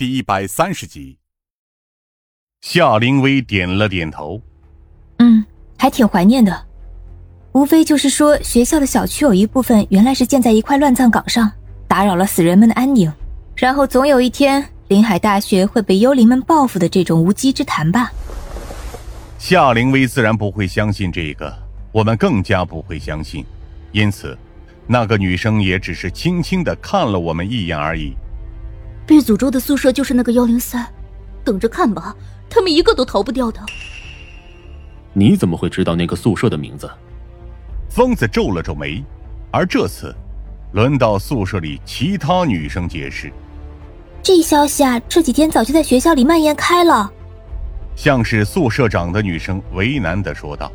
第一百三十集。夏灵薇点了点头，嗯，还挺怀念的。无非就是说，学校的小区有一部分原来是建在一块乱葬岗上，打扰了死人们的安宁，然后总有一天，临海大学会被幽灵们报复的这种无稽之谈吧。夏灵薇自然不会相信这个，我们更加不会相信，因此，那个女生也只是轻轻的看了我们一眼而已。被诅咒的宿舍就是那个幺零三，等着看吧，他们一个都逃不掉的。你怎么会知道那个宿舍的名字？疯子皱了皱眉，而这次，轮到宿舍里其他女生解释。这消息啊，这几天早就在学校里蔓延开了。像是宿舍长的女生为难的说道：“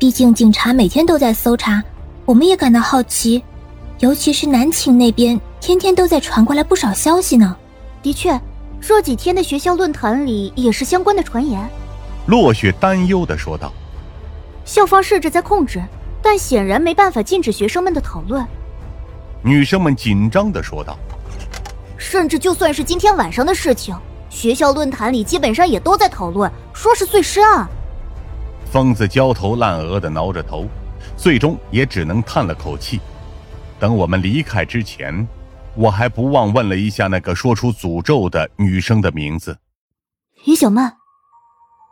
毕竟警察每天都在搜查，我们也感到好奇，尤其是南寝那边，天天都在传过来不少消息呢。的确，这几天的学校论坛里也是相关的传言。”落雪担忧的说道：“校方试着在控制，但显然没办法禁止学生们的讨论。”女生们紧张的说道：“甚至就算是今天晚上的事情。”学校论坛里基本上也都在讨论，说是碎尸案。疯子焦头烂额的挠着头，最终也只能叹了口气。等我们离开之前，我还不忘问了一下那个说出诅咒的女生的名字——于小曼。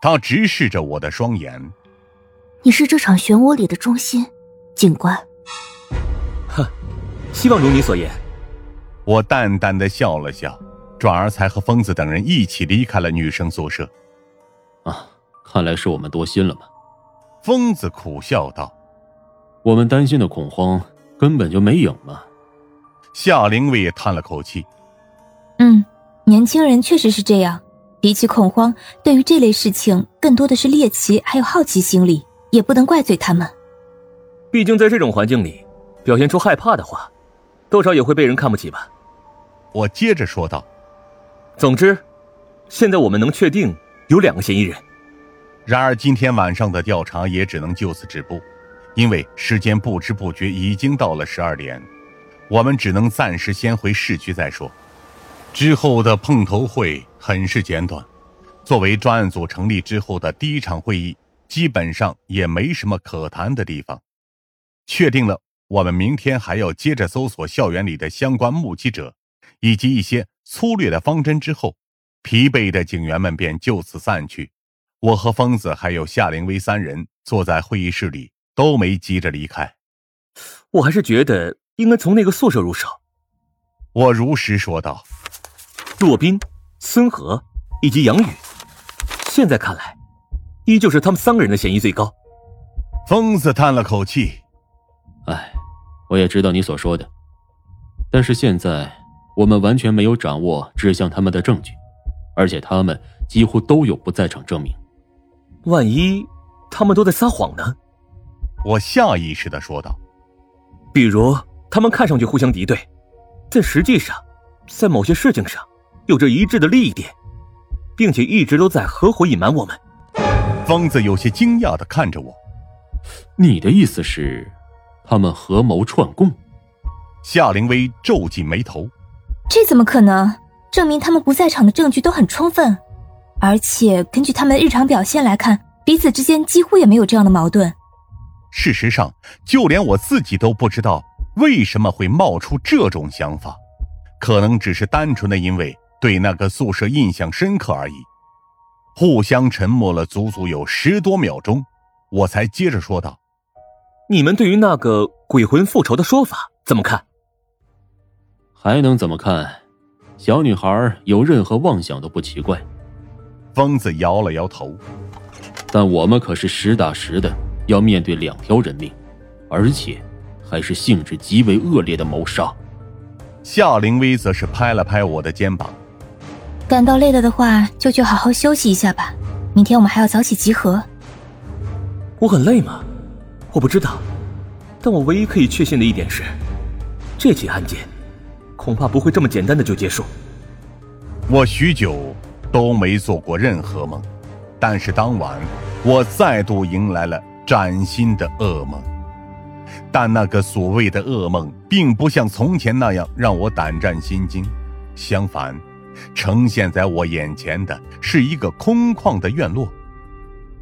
她直视着我的双眼：“你是这场漩涡里的中心，警官。”哼，希望如你所言。我淡淡的笑了笑。转而才和疯子等人一起离开了女生宿舍。啊，看来是我们多心了吧。疯子苦笑道：“我们担心的恐慌根本就没影嘛。”夏灵薇也叹了口气：“嗯，年轻人确实是这样，比起恐慌，对于这类事情更多的是猎奇还有好奇心理，也不能怪罪他们。毕竟在这种环境里，表现出害怕的话，多少也会被人看不起吧。”我接着说道。总之，现在我们能确定有两个嫌疑人。然而，今天晚上的调查也只能就此止步，因为时间不知不觉已经到了十二点，我们只能暂时先回市区再说。之后的碰头会很是简短，作为专案组成立之后的第一场会议，基本上也没什么可谈的地方。确定了，我们明天还要接着搜索校园里的相关目击者，以及一些。粗略的方针之后，疲惫的警员们便就此散去。我和疯子还有夏凌薇三人坐在会议室里，都没急着离开。我还是觉得应该从那个宿舍入手。我如实说道：“洛宾、孙和以及杨宇，现在看来，依旧是他们三个人的嫌疑最高。”疯子叹了口气：“哎，我也知道你所说的，但是现在……”我们完全没有掌握指向他们的证据，而且他们几乎都有不在场证明。万一他们都在撒谎呢？我下意识的说道。比如他们看上去互相敌对，但实际上在某些事情上有着一致的利益点，并且一直都在合伙隐瞒我们。疯子有些惊讶的看着我。你的意思是，他们合谋串供？夏灵薇皱紧眉头。这怎么可能？证明他们不在场的证据都很充分，而且根据他们的日常表现来看，彼此之间几乎也没有这样的矛盾。事实上，就连我自己都不知道为什么会冒出这种想法，可能只是单纯的因为对那个宿舍印象深刻而已。互相沉默了足足有十多秒钟，我才接着说道：“你们对于那个鬼魂复仇的说法怎么看？”还能怎么看？小女孩有任何妄想都不奇怪。疯子摇了摇头。但我们可是实打实的要面对两条人命，而且还是性质极为恶劣的谋杀。夏灵薇则是拍了拍我的肩膀。感到累了的话，就去好好休息一下吧。明天我们还要早起集合。我很累吗？我不知道。但我唯一可以确信的一点是，这起案件。恐怕不会这么简单的就结束。我许久都没做过任何梦，但是当晚我再度迎来了崭新的噩梦。但那个所谓的噩梦，并不像从前那样让我胆战心惊，相反，呈现在我眼前的是一个空旷的院落，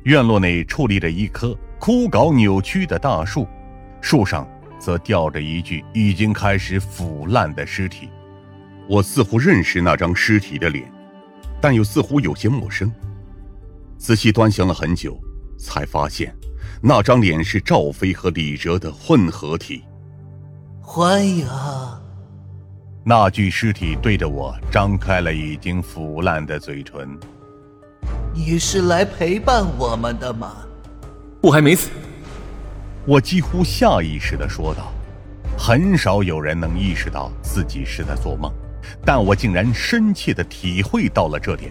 院落内矗立着一棵枯槁扭曲的大树，树上则吊着一具已经开始腐烂的尸体。我似乎认识那张尸体的脸，但又似乎有些陌生。仔细端详了很久，才发现那张脸是赵飞和李哲的混合体。欢迎。那具尸体对着我张开了已经腐烂的嘴唇。你是来陪伴我们的吗？我还没死。我几乎下意识的说道。很少有人能意识到自己是在做梦，但我竟然深切的体会到了这点。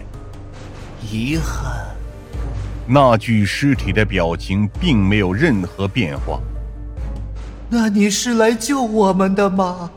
遗憾。那具尸体的表情并没有任何变化。那你是来救我们的吗？